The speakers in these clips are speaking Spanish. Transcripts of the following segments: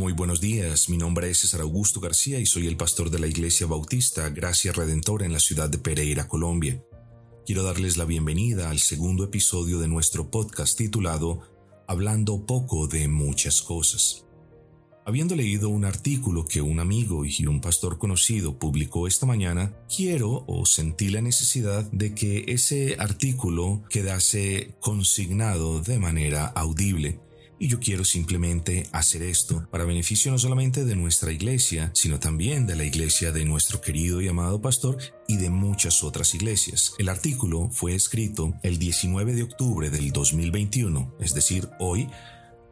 Muy buenos días, mi nombre es César Augusto García y soy el pastor de la Iglesia Bautista Gracia Redentora en la ciudad de Pereira, Colombia. Quiero darles la bienvenida al segundo episodio de nuestro podcast titulado Hablando poco de muchas cosas. Habiendo leído un artículo que un amigo y un pastor conocido publicó esta mañana, quiero o sentí la necesidad de que ese artículo quedase consignado de manera audible y yo quiero simplemente hacer esto para beneficio no solamente de nuestra iglesia, sino también de la iglesia de nuestro querido y amado pastor y de muchas otras iglesias. El artículo fue escrito el 19 de octubre del 2021, es decir, hoy,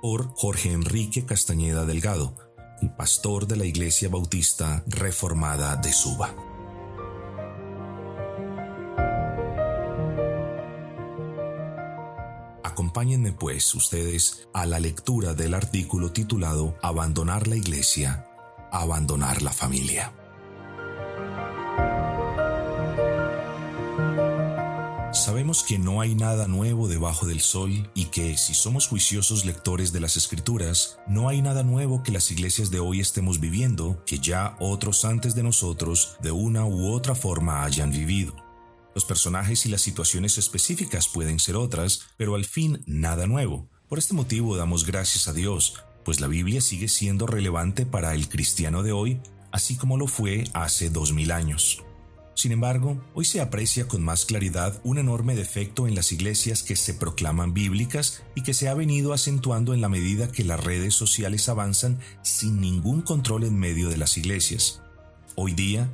por Jorge Enrique Castañeda Delgado, el pastor de la Iglesia Bautista Reformada de Suba. Acompáñenme pues ustedes a la lectura del artículo titulado Abandonar la Iglesia, abandonar la familia. Sabemos que no hay nada nuevo debajo del sol y que si somos juiciosos lectores de las escrituras, no hay nada nuevo que las iglesias de hoy estemos viviendo que ya otros antes de nosotros de una u otra forma hayan vivido. Los personajes y las situaciones específicas pueden ser otras, pero al fin nada nuevo. Por este motivo damos gracias a Dios, pues la Biblia sigue siendo relevante para el cristiano de hoy, así como lo fue hace dos mil años. Sin embargo, hoy se aprecia con más claridad un enorme defecto en las iglesias que se proclaman bíblicas y que se ha venido acentuando en la medida que las redes sociales avanzan sin ningún control en medio de las iglesias. Hoy día,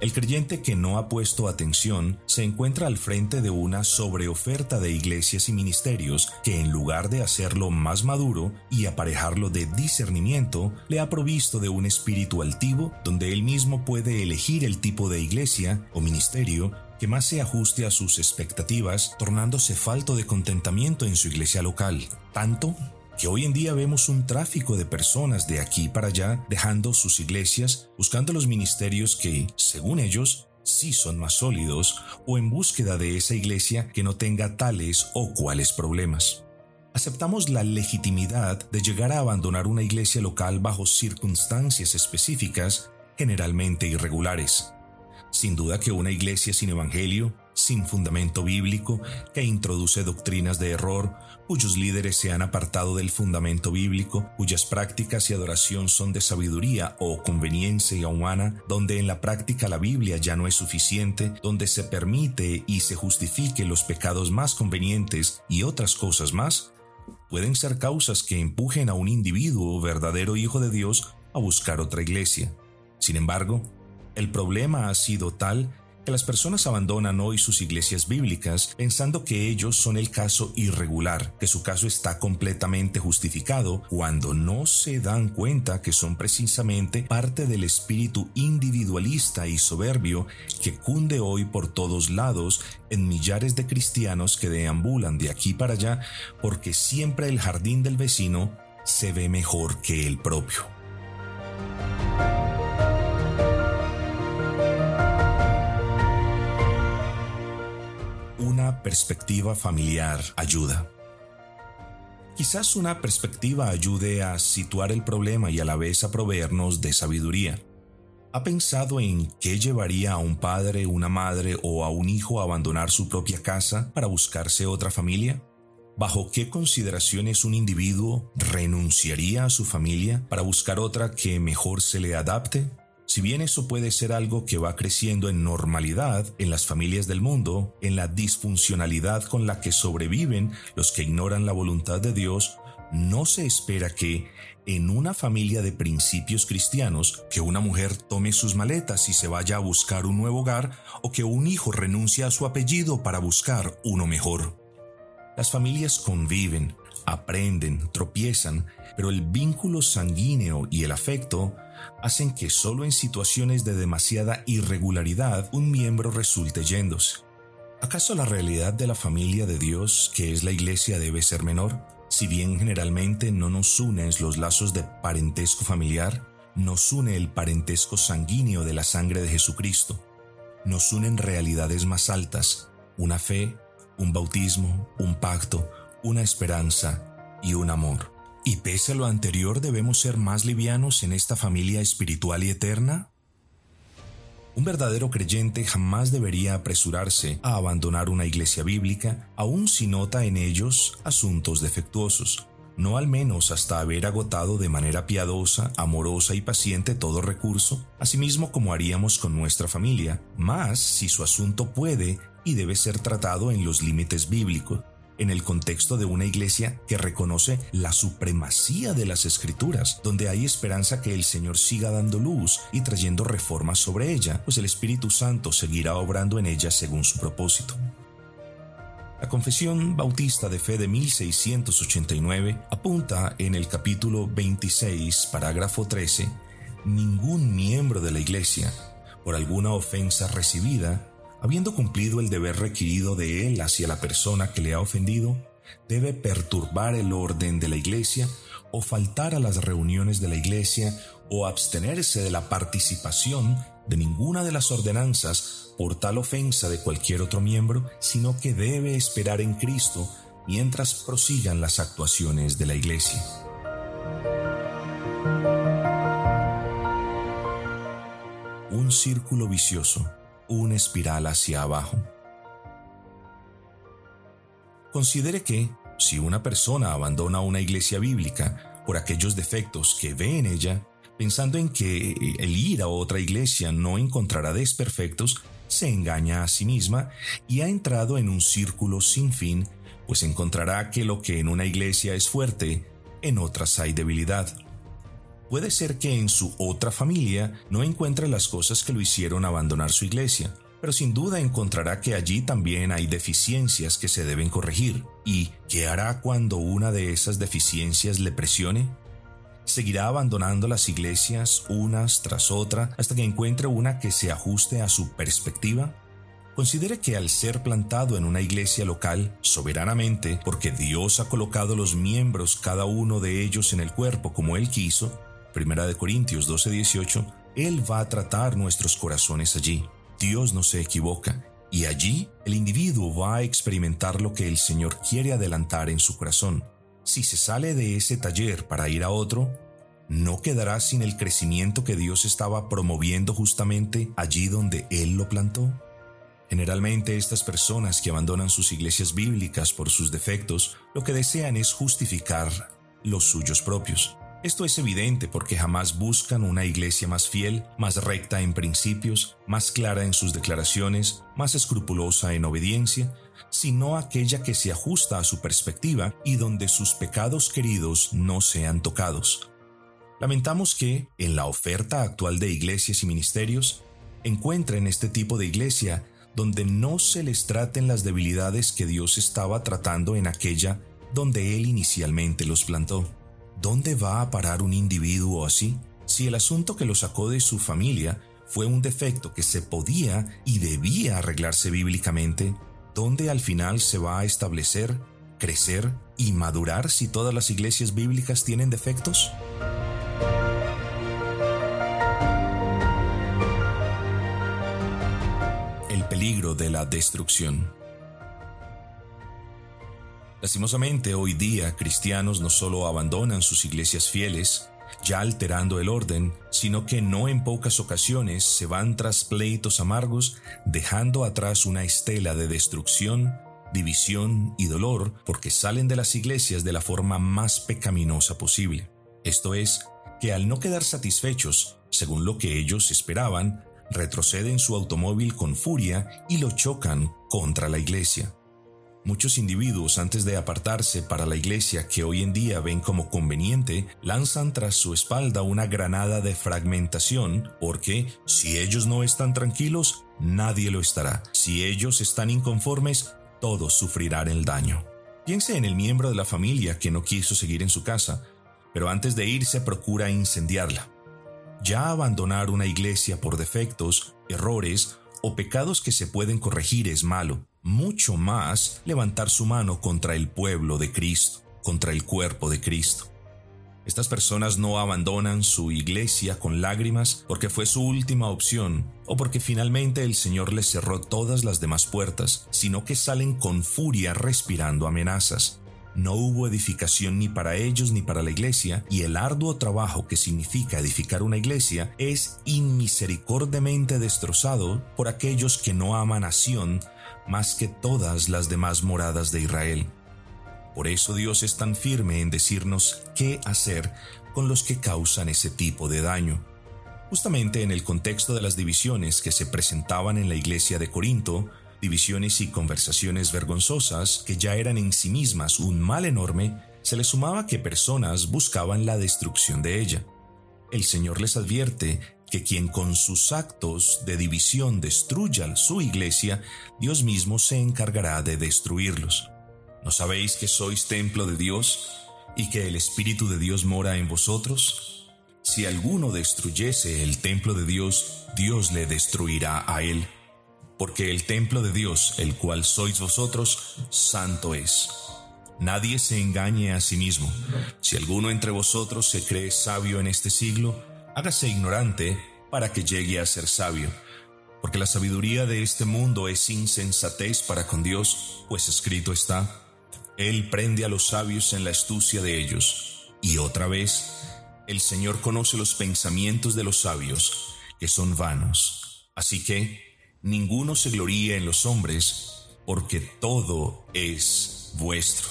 el creyente que no ha puesto atención se encuentra al frente de una sobreoferta de iglesias y ministerios que en lugar de hacerlo más maduro y aparejarlo de discernimiento, le ha provisto de un espíritu altivo donde él mismo puede elegir el tipo de iglesia o ministerio que más se ajuste a sus expectativas, tornándose falto de contentamiento en su iglesia local, tanto que hoy en día vemos un tráfico de personas de aquí para allá dejando sus iglesias, buscando los ministerios que, según ellos, sí son más sólidos o en búsqueda de esa iglesia que no tenga tales o cuales problemas. Aceptamos la legitimidad de llegar a abandonar una iglesia local bajo circunstancias específicas, generalmente irregulares. Sin duda que una iglesia sin evangelio sin fundamento bíblico, que introduce doctrinas de error, cuyos líderes se han apartado del fundamento bíblico, cuyas prácticas y adoración son de sabiduría o conveniencia humana, donde en la práctica la Biblia ya no es suficiente, donde se permite y se justifique los pecados más convenientes y otras cosas más, pueden ser causas que empujen a un individuo verdadero hijo de Dios a buscar otra iglesia. Sin embargo, el problema ha sido tal que las personas abandonan hoy sus iglesias bíblicas pensando que ellos son el caso irregular, que su caso está completamente justificado, cuando no se dan cuenta que son precisamente parte del espíritu individualista y soberbio que cunde hoy por todos lados en millares de cristianos que deambulan de aquí para allá porque siempre el jardín del vecino se ve mejor que el propio. Perspectiva familiar ayuda. Quizás una perspectiva ayude a situar el problema y a la vez a proveernos de sabiduría. ¿Ha pensado en qué llevaría a un padre, una madre o a un hijo a abandonar su propia casa para buscarse otra familia? ¿Bajo qué consideraciones un individuo renunciaría a su familia para buscar otra que mejor se le adapte? Si bien eso puede ser algo que va creciendo en normalidad en las familias del mundo, en la disfuncionalidad con la que sobreviven los que ignoran la voluntad de Dios, no se espera que, en una familia de principios cristianos, que una mujer tome sus maletas y se vaya a buscar un nuevo hogar o que un hijo renuncie a su apellido para buscar uno mejor. Las familias conviven, aprenden, tropiezan, pero el vínculo sanguíneo y el afecto hacen que solo en situaciones de demasiada irregularidad un miembro resulte yéndose. ¿Acaso la realidad de la familia de Dios, que es la iglesia, debe ser menor? Si bien generalmente no nos unen los lazos de parentesco familiar, nos une el parentesco sanguíneo de la sangre de Jesucristo. Nos unen realidades más altas, una fe, un bautismo, un pacto, una esperanza y un amor. ¿Y pese a lo anterior debemos ser más livianos en esta familia espiritual y eterna? Un verdadero creyente jamás debería apresurarse a abandonar una iglesia bíblica, aun si nota en ellos asuntos defectuosos, no al menos hasta haber agotado de manera piadosa, amorosa y paciente todo recurso, asimismo como haríamos con nuestra familia, más si su asunto puede y debe ser tratado en los límites bíblicos, en el contexto de una iglesia que reconoce la supremacía de las escrituras, donde hay esperanza que el Señor siga dando luz y trayendo reformas sobre ella, pues el Espíritu Santo seguirá obrando en ella según su propósito. La Confesión Bautista de Fe de 1689 apunta en el capítulo 26, parágrafo 13, ningún miembro de la Iglesia, por alguna ofensa recibida, habiendo cumplido el deber requerido de él hacia la persona que le ha ofendido, debe perturbar el orden de la iglesia o faltar a las reuniones de la iglesia o abstenerse de la participación de ninguna de las ordenanzas por tal ofensa de cualquier otro miembro, sino que debe esperar en Cristo mientras prosigan las actuaciones de la iglesia. Un círculo vicioso una espiral hacia abajo. Considere que, si una persona abandona una iglesia bíblica por aquellos defectos que ve en ella, pensando en que el ir a otra iglesia no encontrará desperfectos, se engaña a sí misma y ha entrado en un círculo sin fin, pues encontrará que lo que en una iglesia es fuerte, en otras hay debilidad. Puede ser que en su otra familia no encuentre las cosas que lo hicieron abandonar su iglesia, pero sin duda encontrará que allí también hay deficiencias que se deben corregir. ¿Y qué hará cuando una de esas deficiencias le presione? Seguirá abandonando las iglesias unas tras otra hasta que encuentre una que se ajuste a su perspectiva. Considere que al ser plantado en una iglesia local, soberanamente, porque Dios ha colocado los miembros cada uno de ellos en el cuerpo como Él quiso, Primera de Corintios 12:18, Él va a tratar nuestros corazones allí. Dios no se equivoca y allí el individuo va a experimentar lo que el Señor quiere adelantar en su corazón. Si se sale de ese taller para ir a otro, no quedará sin el crecimiento que Dios estaba promoviendo justamente allí donde Él lo plantó. Generalmente estas personas que abandonan sus iglesias bíblicas por sus defectos, lo que desean es justificar los suyos propios. Esto es evidente porque jamás buscan una iglesia más fiel, más recta en principios, más clara en sus declaraciones, más escrupulosa en obediencia, sino aquella que se ajusta a su perspectiva y donde sus pecados queridos no sean tocados. Lamentamos que, en la oferta actual de iglesias y ministerios, encuentren este tipo de iglesia donde no se les traten las debilidades que Dios estaba tratando en aquella donde Él inicialmente los plantó. ¿Dónde va a parar un individuo así? Si el asunto que lo sacó de su familia fue un defecto que se podía y debía arreglarse bíblicamente, ¿dónde al final se va a establecer, crecer y madurar si todas las iglesias bíblicas tienen defectos? El peligro de la destrucción. Lastimosamente, hoy día cristianos no solo abandonan sus iglesias fieles, ya alterando el orden, sino que no en pocas ocasiones se van tras pleitos amargos, dejando atrás una estela de destrucción, división y dolor, porque salen de las iglesias de la forma más pecaminosa posible. Esto es, que al no quedar satisfechos, según lo que ellos esperaban, retroceden su automóvil con furia y lo chocan contra la iglesia. Muchos individuos antes de apartarse para la iglesia que hoy en día ven como conveniente, lanzan tras su espalda una granada de fragmentación porque si ellos no están tranquilos, nadie lo estará. Si ellos están inconformes, todos sufrirán el daño. Piense en el miembro de la familia que no quiso seguir en su casa, pero antes de irse procura incendiarla. Ya abandonar una iglesia por defectos, errores o pecados que se pueden corregir es malo mucho más levantar su mano contra el pueblo de Cristo, contra el cuerpo de Cristo. Estas personas no abandonan su iglesia con lágrimas porque fue su última opción o porque finalmente el Señor les cerró todas las demás puertas, sino que salen con furia respirando amenazas. No hubo edificación ni para ellos ni para la iglesia, y el arduo trabajo que significa edificar una iglesia es inmisericordiamente destrozado por aquellos que no aman a Sión más que todas las demás moradas de Israel. Por eso Dios es tan firme en decirnos qué hacer con los que causan ese tipo de daño. Justamente en el contexto de las divisiones que se presentaban en la iglesia de Corinto, divisiones y conversaciones vergonzosas que ya eran en sí mismas un mal enorme, se le sumaba que personas buscaban la destrucción de ella. El Señor les advierte que quien con sus actos de división destruya su iglesia, Dios mismo se encargará de destruirlos. ¿No sabéis que sois templo de Dios y que el Espíritu de Dios mora en vosotros? Si alguno destruyese el templo de Dios, Dios le destruirá a él porque el templo de Dios, el cual sois vosotros, santo es. Nadie se engañe a sí mismo. Si alguno entre vosotros se cree sabio en este siglo, hágase ignorante para que llegue a ser sabio. Porque la sabiduría de este mundo es insensatez para con Dios, pues escrito está, Él prende a los sabios en la astucia de ellos. Y otra vez, el Señor conoce los pensamientos de los sabios, que son vanos. Así que, ninguno se gloríe en los hombres, porque todo es vuestro.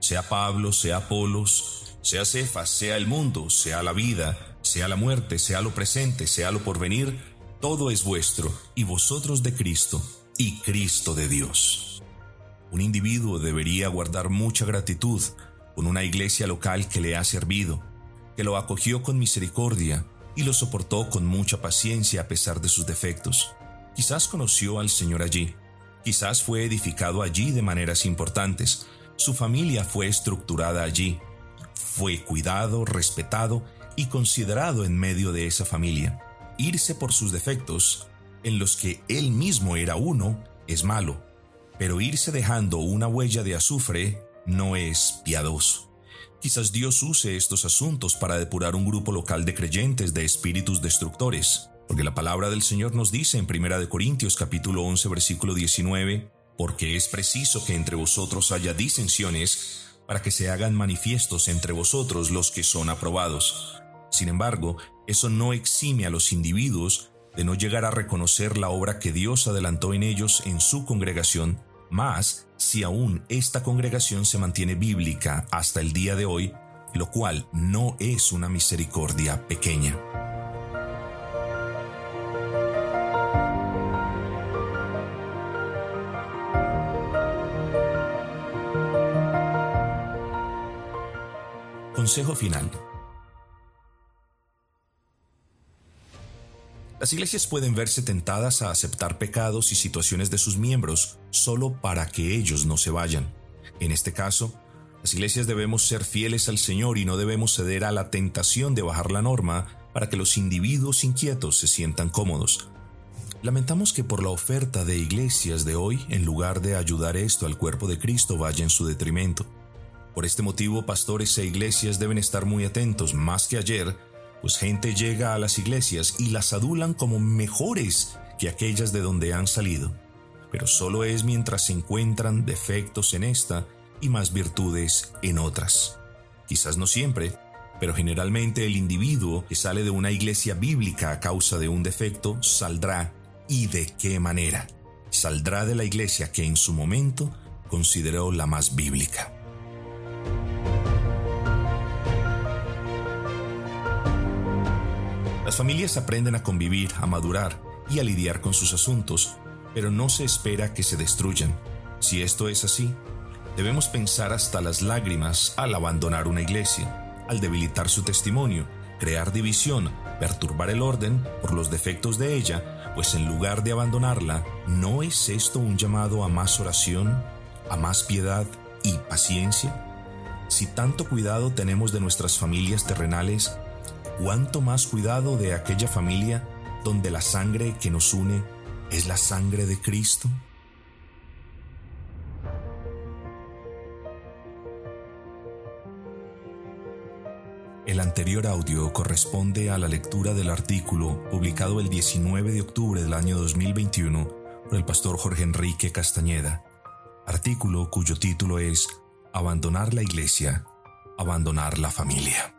Sea Pablo, sea Apolos, sea Cefas, sea el mundo, sea la vida, sea la muerte, sea lo presente, sea lo porvenir, todo es vuestro, y vosotros de Cristo, y Cristo de Dios. Un individuo debería guardar mucha gratitud con una iglesia local que le ha servido, que lo acogió con misericordia y lo soportó con mucha paciencia a pesar de sus defectos. Quizás conoció al Señor allí, quizás fue edificado allí de maneras importantes, su familia fue estructurada allí, fue cuidado, respetado y considerado en medio de esa familia. Irse por sus defectos, en los que él mismo era uno, es malo, pero irse dejando una huella de azufre no es piadoso. Quizás Dios use estos asuntos para depurar un grupo local de creyentes de espíritus destructores. Porque la palabra del Señor nos dice en 1 Corintios capítulo 11 versículo 19, porque es preciso que entre vosotros haya disensiones para que se hagan manifiestos entre vosotros los que son aprobados. Sin embargo, eso no exime a los individuos de no llegar a reconocer la obra que Dios adelantó en ellos en su congregación, más si aún esta congregación se mantiene bíblica hasta el día de hoy, lo cual no es una misericordia pequeña. Consejo final. Las iglesias pueden verse tentadas a aceptar pecados y situaciones de sus miembros solo para que ellos no se vayan. En este caso, las iglesias debemos ser fieles al Señor y no debemos ceder a la tentación de bajar la norma para que los individuos inquietos se sientan cómodos. Lamentamos que por la oferta de iglesias de hoy, en lugar de ayudar esto al cuerpo de Cristo, vaya en su detrimento. Por este motivo, pastores e iglesias deben estar muy atentos más que ayer, pues gente llega a las iglesias y las adulan como mejores que aquellas de donde han salido. Pero solo es mientras se encuentran defectos en esta y más virtudes en otras. Quizás no siempre, pero generalmente el individuo que sale de una iglesia bíblica a causa de un defecto saldrá y de qué manera. Saldrá de la iglesia que en su momento consideró la más bíblica. Las familias aprenden a convivir, a madurar y a lidiar con sus asuntos, pero no se espera que se destruyan. Si esto es así, debemos pensar hasta las lágrimas al abandonar una iglesia, al debilitar su testimonio, crear división, perturbar el orden por los defectos de ella, pues en lugar de abandonarla, ¿no es esto un llamado a más oración, a más piedad y paciencia? Si tanto cuidado tenemos de nuestras familias terrenales, cuánto más cuidado de aquella familia donde la sangre que nos une es la sangre de Cristo. El anterior audio corresponde a la lectura del artículo publicado el 19 de octubre del año 2021 por el pastor Jorge Enrique Castañeda, artículo cuyo título es abandonar la iglesia, abandonar la familia.